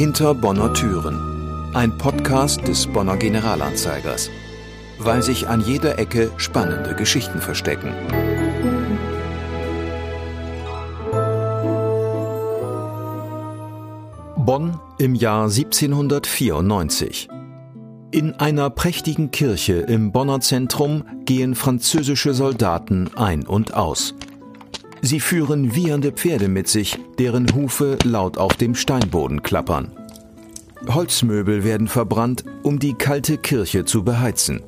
Hinter Bonner Türen. Ein Podcast des Bonner Generalanzeigers. Weil sich an jeder Ecke spannende Geschichten verstecken. Bonn im Jahr 1794. In einer prächtigen Kirche im Bonner Zentrum gehen französische Soldaten ein und aus. Sie führen wiehernde Pferde mit sich, deren Hufe laut auf dem Steinboden klappern. Holzmöbel werden verbrannt, um die kalte Kirche zu beheizen.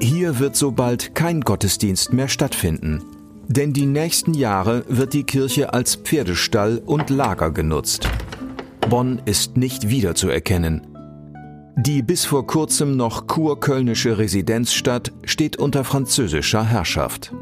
Hier wird so bald kein Gottesdienst mehr stattfinden, denn die nächsten Jahre wird die Kirche als Pferdestall und Lager genutzt. Bonn ist nicht wiederzuerkennen. Die bis vor kurzem noch kurkölnische Residenzstadt steht unter französischer Herrschaft.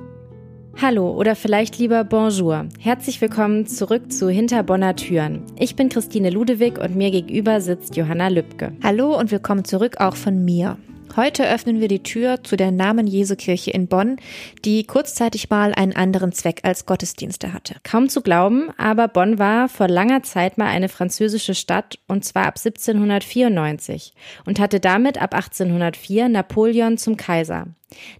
Hallo oder vielleicht lieber Bonjour. Herzlich willkommen zurück zu Hinter Bonner Türen. Ich bin Christine Ludewig und mir gegenüber sitzt Johanna Lübke. Hallo und willkommen zurück auch von mir. Heute öffnen wir die Tür zu der Namen Jesu Kirche in Bonn, die kurzzeitig mal einen anderen Zweck als Gottesdienste hatte. Kaum zu glauben, aber Bonn war vor langer Zeit mal eine französische Stadt und zwar ab 1794 und hatte damit ab 1804 Napoleon zum Kaiser.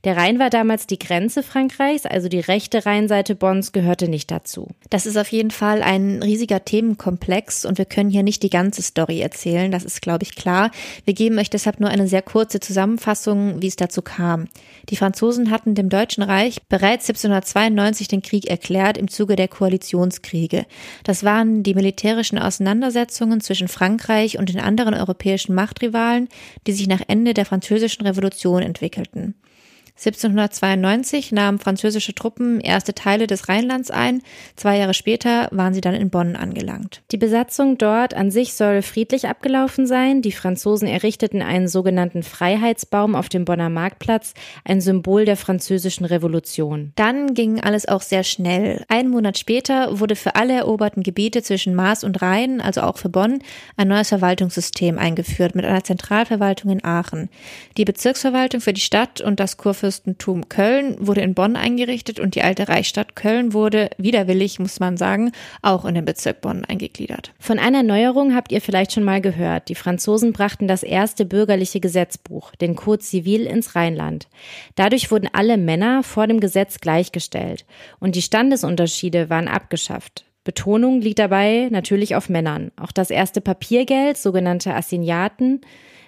Der Rhein war damals die Grenze Frankreichs, also die rechte Rheinseite Bonns gehörte nicht dazu. Das ist auf jeden Fall ein riesiger Themenkomplex und wir können hier nicht die ganze Story erzählen, das ist, glaube ich, klar. Wir geben euch deshalb nur eine sehr kurze Zusammenfassung, wie es dazu kam. Die Franzosen hatten dem Deutschen Reich bereits 1792 den Krieg erklärt im Zuge der Koalitionskriege. Das waren die militärischen Auseinandersetzungen zwischen Frankreich und den anderen europäischen Machtrivalen, die sich nach Ende der französischen Revolution entwickelten. 1792 nahmen französische Truppen erste Teile des Rheinlands ein. Zwei Jahre später waren sie dann in Bonn angelangt. Die Besatzung dort an sich soll friedlich abgelaufen sein. Die Franzosen errichteten einen sogenannten Freiheitsbaum auf dem Bonner Marktplatz, ein Symbol der französischen Revolution. Dann ging alles auch sehr schnell. Einen Monat später wurde für alle eroberten Gebiete zwischen Maas und Rhein, also auch für Bonn, ein neues Verwaltungssystem eingeführt mit einer Zentralverwaltung in Aachen. Die Bezirksverwaltung für die Stadt und das Kurfürstentum Kurfürstentum Köln wurde in Bonn eingerichtet und die alte Reichsstadt Köln wurde, widerwillig muss man sagen, auch in den Bezirk Bonn eingegliedert. Von einer Neuerung habt ihr vielleicht schon mal gehört. Die Franzosen brachten das erste bürgerliche Gesetzbuch, den Code Civil, ins Rheinland. Dadurch wurden alle Männer vor dem Gesetz gleichgestellt und die Standesunterschiede waren abgeschafft. Betonung liegt dabei natürlich auf Männern. Auch das erste Papiergeld, sogenannte Assignaten,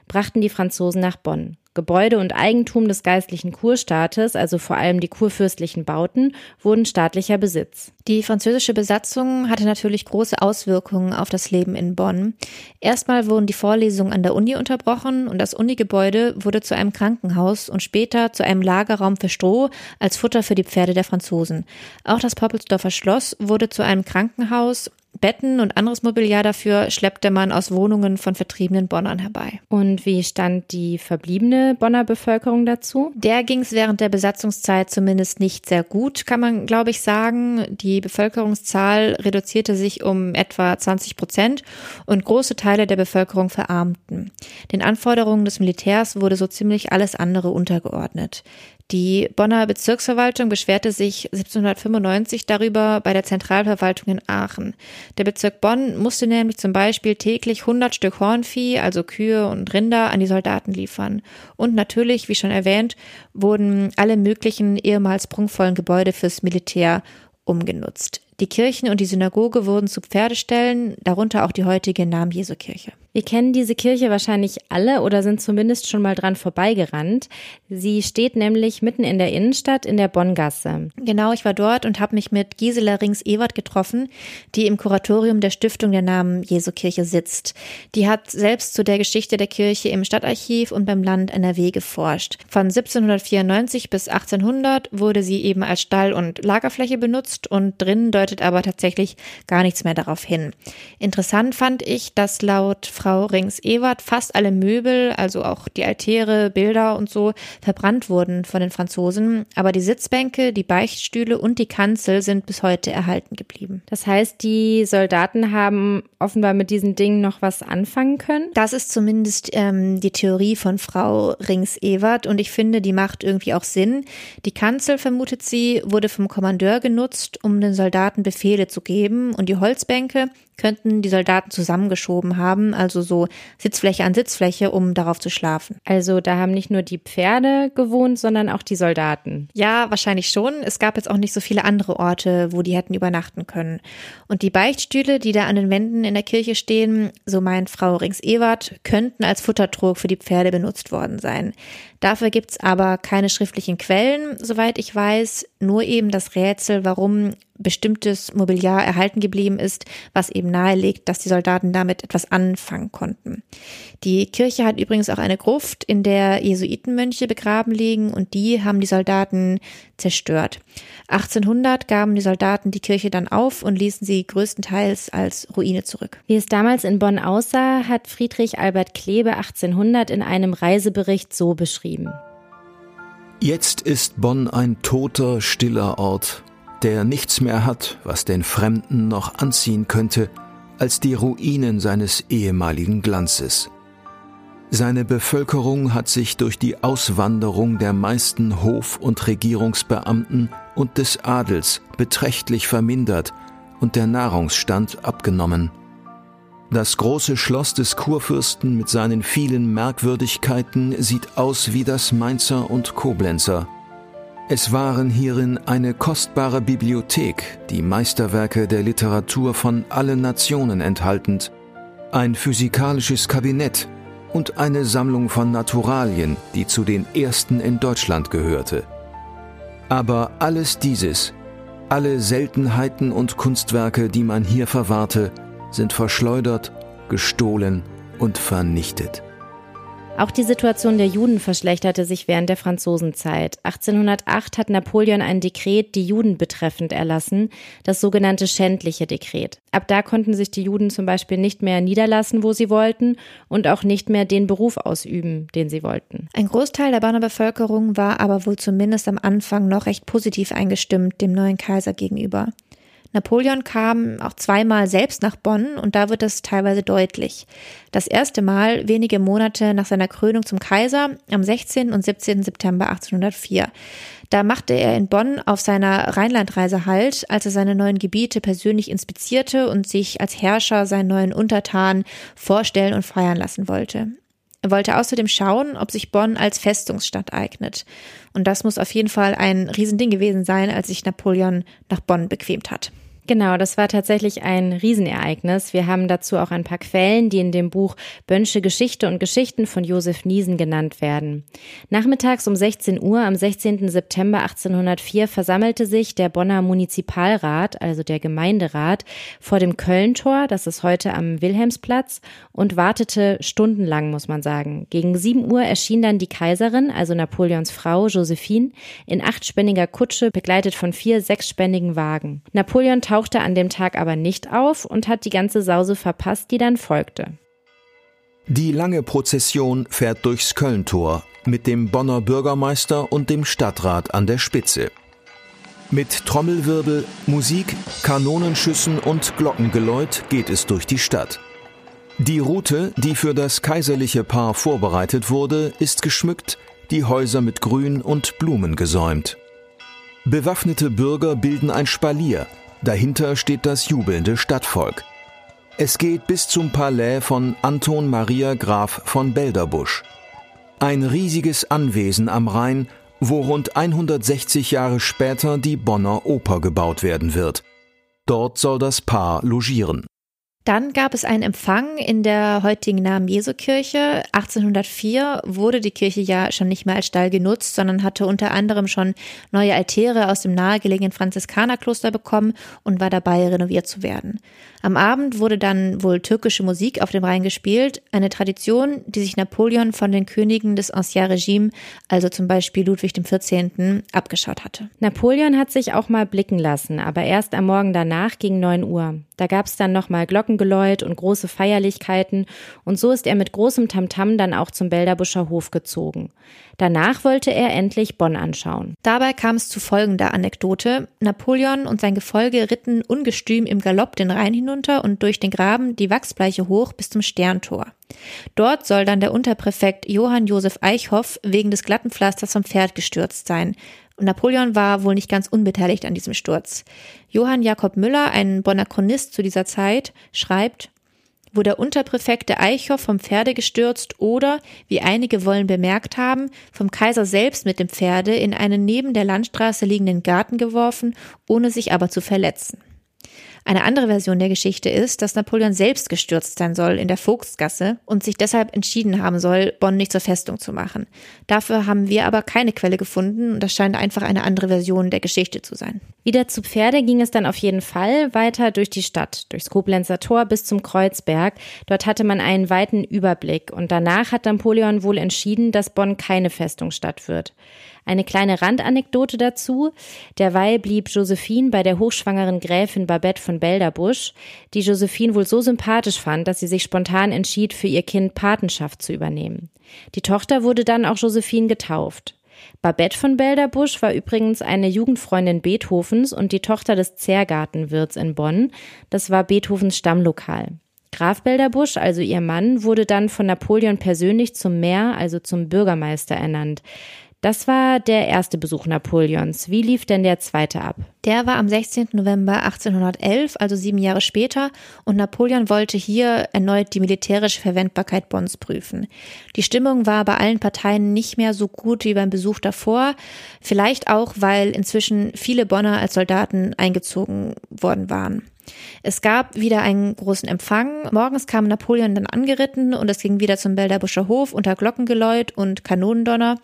brachten die Franzosen nach Bonn. Gebäude und Eigentum des geistlichen Kurstaates, also vor allem die kurfürstlichen Bauten, wurden staatlicher Besitz. Die französische Besatzung hatte natürlich große Auswirkungen auf das Leben in Bonn. Erstmal wurden die Vorlesungen an der Uni unterbrochen und das Unigebäude wurde zu einem Krankenhaus und später zu einem Lagerraum für Stroh als Futter für die Pferde der Franzosen. Auch das Poppelsdorfer Schloss wurde zu einem Krankenhaus Betten und anderes Mobiliar dafür schleppte man aus Wohnungen von vertriebenen Bonnern herbei. Und wie stand die verbliebene Bonner Bevölkerung dazu? Der ging es während der Besatzungszeit zumindest nicht sehr gut, kann man, glaube ich, sagen. Die Bevölkerungszahl reduzierte sich um etwa 20 Prozent und große Teile der Bevölkerung verarmten. Den Anforderungen des Militärs wurde so ziemlich alles andere untergeordnet. Die Bonner Bezirksverwaltung beschwerte sich 1795 darüber bei der Zentralverwaltung in Aachen. Der Bezirk Bonn musste nämlich zum Beispiel täglich 100 Stück Hornvieh, also Kühe und Rinder, an die Soldaten liefern. Und natürlich, wie schon erwähnt, wurden alle möglichen ehemals prunkvollen Gebäude fürs Militär umgenutzt. Die Kirchen und die Synagoge wurden zu Pferdestellen, darunter auch die heutige Namen-Jesu-Kirche. Wir kennen diese Kirche wahrscheinlich alle oder sind zumindest schon mal dran vorbeigerannt. Sie steht nämlich mitten in der Innenstadt in der Bonngasse. Genau, ich war dort und habe mich mit Gisela Rings-Ewert getroffen, die im Kuratorium der Stiftung der Namen Jesu Kirche sitzt. Die hat selbst zu der Geschichte der Kirche im Stadtarchiv und beim Land NRW geforscht. Von 1794 bis 1800 wurde sie eben als Stall- und Lagerfläche benutzt und drinnen deutet aber tatsächlich gar nichts mehr darauf hin. Interessant fand ich, dass laut Frau Rings-Ewert fast alle Möbel, also auch die Altäre, Bilder und so, verbrannt wurden von den Franzosen. Aber die Sitzbänke, die Beichtstühle und die Kanzel sind bis heute erhalten geblieben. Das heißt, die Soldaten haben offenbar mit diesen Dingen noch was anfangen können? Das ist zumindest ähm, die Theorie von Frau Rings-Ewert und ich finde, die macht irgendwie auch Sinn. Die Kanzel, vermutet sie, wurde vom Kommandeur genutzt, um den Soldaten Befehle zu geben und die Holzbänke, könnten die Soldaten zusammengeschoben haben, also so Sitzfläche an Sitzfläche, um darauf zu schlafen. Also da haben nicht nur die Pferde gewohnt, sondern auch die Soldaten. Ja, wahrscheinlich schon. Es gab jetzt auch nicht so viele andere Orte, wo die hätten übernachten können. Und die Beichtstühle, die da an den Wänden in der Kirche stehen, so meint Frau Rings-Ewert, könnten als Futtertrog für die Pferde benutzt worden sein. Dafür gibt's aber keine schriftlichen Quellen, soweit ich weiß, nur eben das Rätsel, warum bestimmtes Mobiliar erhalten geblieben ist, was eben nahelegt, dass die Soldaten damit etwas anfangen konnten. Die Kirche hat übrigens auch eine Gruft, in der Jesuitenmönche begraben liegen und die haben die Soldaten zerstört. 1800 gaben die Soldaten die Kirche dann auf und ließen sie größtenteils als Ruine zurück. Wie es damals in Bonn aussah, hat Friedrich Albert Klebe 1800 in einem Reisebericht so beschrieben. Jetzt ist Bonn ein toter, stiller Ort, der nichts mehr hat, was den Fremden noch anziehen könnte, als die Ruinen seines ehemaligen Glanzes. Seine Bevölkerung hat sich durch die Auswanderung der meisten Hof- und Regierungsbeamten und des Adels beträchtlich vermindert und der Nahrungsstand abgenommen. Das große Schloss des Kurfürsten mit seinen vielen Merkwürdigkeiten sieht aus wie das Mainzer und Koblenzer. Es waren hierin eine kostbare Bibliothek, die Meisterwerke der Literatur von allen Nationen enthaltend, ein physikalisches Kabinett und eine Sammlung von Naturalien, die zu den ersten in Deutschland gehörte. Aber alles dieses, alle Seltenheiten und Kunstwerke, die man hier verwahrte, sind verschleudert, gestohlen und vernichtet. Auch die Situation der Juden verschlechterte sich während der Franzosenzeit. 1808 hat Napoleon ein Dekret die Juden betreffend erlassen, das sogenannte schändliche Dekret. Ab da konnten sich die Juden zum Beispiel nicht mehr niederlassen, wo sie wollten, und auch nicht mehr den Beruf ausüben, den sie wollten. Ein Großteil der Bonner Bevölkerung war aber wohl zumindest am Anfang noch recht positiv eingestimmt dem neuen Kaiser gegenüber. Napoleon kam auch zweimal selbst nach Bonn und da wird es teilweise deutlich. Das erste Mal wenige Monate nach seiner Krönung zum Kaiser am 16. und 17. September 1804. Da machte er in Bonn auf seiner Rheinlandreise Halt, als er seine neuen Gebiete persönlich inspizierte und sich als Herrscher seinen neuen Untertanen vorstellen und feiern lassen wollte. Er wollte außerdem schauen, ob sich Bonn als Festungsstadt eignet. Und das muss auf jeden Fall ein Riesending gewesen sein, als sich Napoleon nach Bonn bequemt hat. Genau, das war tatsächlich ein Riesenereignis. Wir haben dazu auch ein paar Quellen, die in dem Buch Bönsche Geschichte und Geschichten von Josef Niesen genannt werden. Nachmittags um 16 Uhr am 16. September 1804 versammelte sich der Bonner Munizipalrat, also der Gemeinderat, vor dem Kölntor, das ist heute am Wilhelmsplatz, und wartete stundenlang, muss man sagen. Gegen 7 Uhr erschien dann die Kaiserin, also Napoleons Frau Josephine, in achtspänniger Kutsche, begleitet von vier sechsspännigen Wagen. Napoleon tauchte an dem Tag aber nicht auf und hat die ganze Sause verpasst, die dann folgte. Die lange Prozession fährt durchs Kölntor mit dem Bonner Bürgermeister und dem Stadtrat an der Spitze. Mit Trommelwirbel, Musik, Kanonenschüssen und Glockengeläut geht es durch die Stadt. Die Route, die für das kaiserliche Paar vorbereitet wurde, ist geschmückt, die Häuser mit Grün und Blumen gesäumt. Bewaffnete Bürger bilden ein Spalier, Dahinter steht das jubelnde Stadtvolk. Es geht bis zum Palais von Anton Maria Graf von Belderbusch. Ein riesiges Anwesen am Rhein, wo rund 160 Jahre später die Bonner Oper gebaut werden wird. Dort soll das Paar logieren. Dann gab es einen Empfang in der heutigen Namen Jesu Kirche. 1804 wurde die Kirche ja schon nicht mehr als Stall genutzt, sondern hatte unter anderem schon neue Altäre aus dem nahegelegenen Franziskanerkloster bekommen und war dabei, renoviert zu werden. Am Abend wurde dann wohl türkische Musik auf dem Rhein gespielt, eine Tradition, die sich Napoleon von den Königen des Ancien Regime, also zum Beispiel Ludwig XIV., abgeschaut hatte. Napoleon hat sich auch mal blicken lassen, aber erst am Morgen danach gegen 9 Uhr. Da gab es dann nochmal Glockengeläut und große Feierlichkeiten und so ist er mit großem Tamtam dann auch zum Belderbuscher Hof gezogen. Danach wollte er endlich Bonn anschauen. Dabei kam es zu folgender Anekdote. Napoleon und sein Gefolge ritten ungestüm im Galopp den Rhein hinunter und durch den Graben die Wachsbleiche hoch bis zum Sterntor. Dort soll dann der Unterpräfekt Johann Josef Eichhoff wegen des glatten Pflasters vom Pferd gestürzt sein. Und Napoleon war wohl nicht ganz unbeteiligt an diesem Sturz. Johann Jakob Müller, ein Bonner Chronist zu dieser Zeit, schreibt, wo der Unterpräfekt Eichhoff vom Pferde gestürzt oder, wie einige wollen bemerkt haben, vom Kaiser selbst mit dem Pferde in einen neben der Landstraße liegenden Garten geworfen, ohne sich aber zu verletzen. Eine andere Version der Geschichte ist, dass Napoleon selbst gestürzt sein soll in der Vogtsgasse und sich deshalb entschieden haben soll, Bonn nicht zur Festung zu machen. Dafür haben wir aber keine Quelle gefunden und das scheint einfach eine andere Version der Geschichte zu sein. Wieder zu Pferde ging es dann auf jeden Fall weiter durch die Stadt, durchs Koblenzer Tor bis zum Kreuzberg. Dort hatte man einen weiten Überblick und danach hat Napoleon wohl entschieden, dass Bonn keine Festungsstadt wird. Eine kleine Randanekdote dazu. Derweil blieb Josephine bei der hochschwangeren Gräfin Babette von Belderbusch, die Josephine wohl so sympathisch fand, dass sie sich spontan entschied, für ihr Kind Patenschaft zu übernehmen. Die Tochter wurde dann auch Josephine getauft. Babette von Belderbusch war übrigens eine Jugendfreundin Beethovens und die Tochter des Zergartenwirts in Bonn. Das war Beethovens Stammlokal. Graf Belderbusch, also ihr Mann, wurde dann von Napoleon persönlich zum Mayor, also zum Bürgermeister ernannt. Das war der erste Besuch Napoleons. Wie lief denn der zweite ab? Der war am 16. November 1811, also sieben Jahre später, und Napoleon wollte hier erneut die militärische Verwendbarkeit Bonns prüfen. Die Stimmung war bei allen Parteien nicht mehr so gut wie beim Besuch davor, vielleicht auch, weil inzwischen viele Bonner als Soldaten eingezogen worden waren. Es gab wieder einen großen Empfang. Morgens kam Napoleon dann angeritten und es ging wieder zum Belderbuscher Hof unter Glockengeläut und Kanonendonner.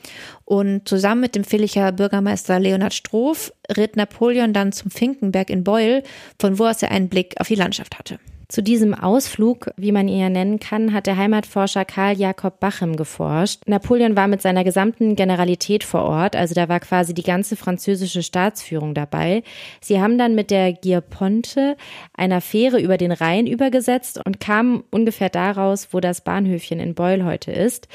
Und zusammen mit dem Villicher Bürgermeister Leonhard Stroff ritt Napoleon dann zum Finkenberg in Beul, von wo aus er einen Blick auf die Landschaft hatte. Zu diesem Ausflug, wie man ihn ja nennen kann, hat der Heimatforscher Karl Jakob Bachem geforscht. Napoleon war mit seiner gesamten Generalität vor Ort, also da war quasi die ganze französische Staatsführung dabei. Sie haben dann mit der Gierponte einer Fähre über den Rhein übergesetzt und kamen ungefähr daraus, wo das Bahnhöfchen in Beul heute ist.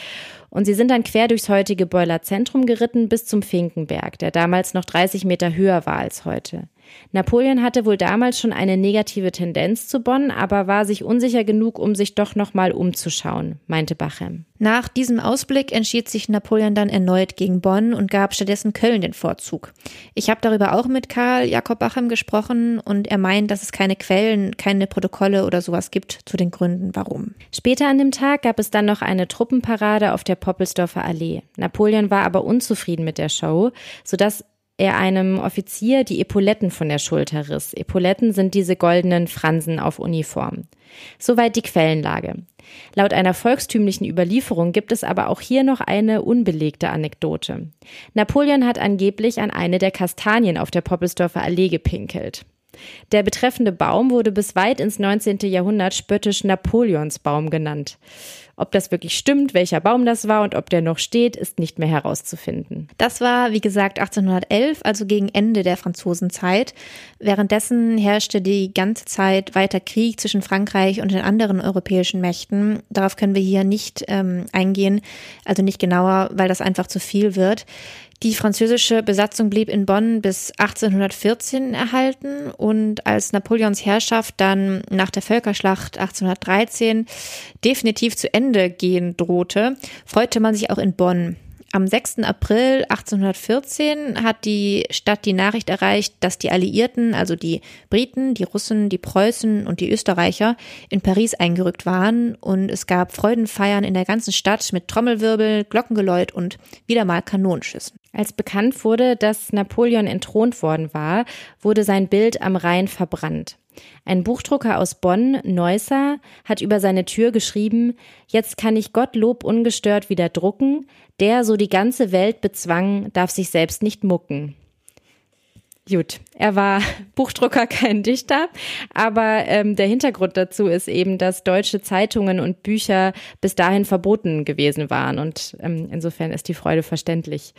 Und sie sind dann quer durchs heutige Beuler Zentrum geritten bis zum Finkenberg, der damals noch 30 Meter höher war als heute. Napoleon hatte wohl damals schon eine negative Tendenz zu Bonn, aber war sich unsicher genug, um sich doch nochmal umzuschauen, meinte Bachem. Nach diesem Ausblick entschied sich Napoleon dann erneut gegen Bonn und gab stattdessen Köln den Vorzug. Ich habe darüber auch mit Karl Jakob Bachem gesprochen und er meint, dass es keine Quellen, keine Protokolle oder sowas gibt zu den Gründen, warum. Später an dem Tag gab es dann noch eine Truppenparade auf der Poppelsdorfer Allee. Napoleon war aber unzufrieden mit der Show, sodass er einem Offizier die Epauletten von der Schulter riss. Epauletten sind diese goldenen Fransen auf Uniform. Soweit die Quellenlage. Laut einer volkstümlichen Überlieferung gibt es aber auch hier noch eine unbelegte Anekdote. Napoleon hat angeblich an eine der Kastanien auf der Poppelsdorfer Allee gepinkelt. Der betreffende Baum wurde bis weit ins 19. Jahrhundert spöttisch Napoleonsbaum genannt. Ob das wirklich stimmt, welcher Baum das war und ob der noch steht, ist nicht mehr herauszufinden. Das war, wie gesagt, 1811, also gegen Ende der Franzosenzeit. Währenddessen herrschte die ganze Zeit weiter Krieg zwischen Frankreich und den anderen europäischen Mächten. Darauf können wir hier nicht ähm, eingehen, also nicht genauer, weil das einfach zu viel wird. Die französische Besatzung blieb in Bonn bis 1814 erhalten und als Napoleons Herrschaft dann nach der Völkerschlacht 1813 definitiv zu Ende gehen drohte, freute man sich auch in Bonn. Am 6. April 1814 hat die Stadt die Nachricht erreicht, dass die Alliierten, also die Briten, die Russen, die Preußen und die Österreicher, in Paris eingerückt waren und es gab Freudenfeiern in der ganzen Stadt mit Trommelwirbel, Glockengeläut und wieder mal Kanonenschüssen. Als bekannt wurde, dass Napoleon entthront worden war, wurde sein Bild am Rhein verbrannt. Ein Buchdrucker aus Bonn, Neusser, hat über seine Tür geschrieben, jetzt kann ich Gottlob ungestört wieder drucken, der so die ganze Welt bezwang, darf sich selbst nicht mucken. Gut, er war Buchdrucker, kein Dichter, aber ähm, der Hintergrund dazu ist eben, dass deutsche Zeitungen und Bücher bis dahin verboten gewesen waren und ähm, insofern ist die Freude verständlich.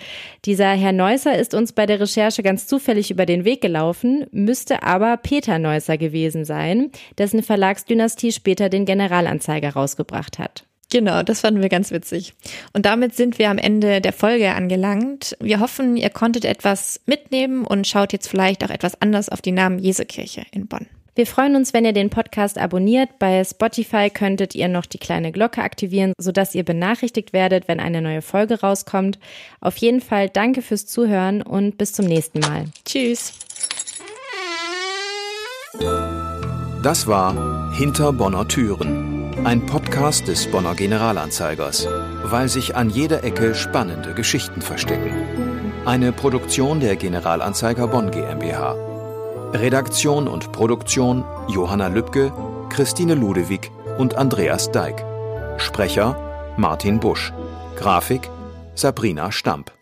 Dieser Herr Neusser ist uns bei der Recherche ganz zufällig über den Weg gelaufen, müsste aber Peter Neusser gewesen sein, dessen Verlagsdynastie später den Generalanzeiger rausgebracht hat. Genau, das fanden wir ganz witzig. Und damit sind wir am Ende der Folge angelangt. Wir hoffen, ihr konntet etwas mitnehmen und schaut jetzt vielleicht auch etwas anders auf die Namen Jesekirche in Bonn. Wir freuen uns, wenn ihr den Podcast abonniert. Bei Spotify könntet ihr noch die kleine Glocke aktivieren, sodass ihr benachrichtigt werdet, wenn eine neue Folge rauskommt. Auf jeden Fall danke fürs Zuhören und bis zum nächsten Mal. Tschüss. Das war Hinter Bonner Türen, ein Podcast des Bonner Generalanzeigers, weil sich an jeder Ecke spannende Geschichten verstecken. Eine Produktion der Generalanzeiger Bonn GmbH. Redaktion und Produktion Johanna Lübke, Christine Ludewig und Andreas Deik. Sprecher Martin Busch. Grafik Sabrina Stamp.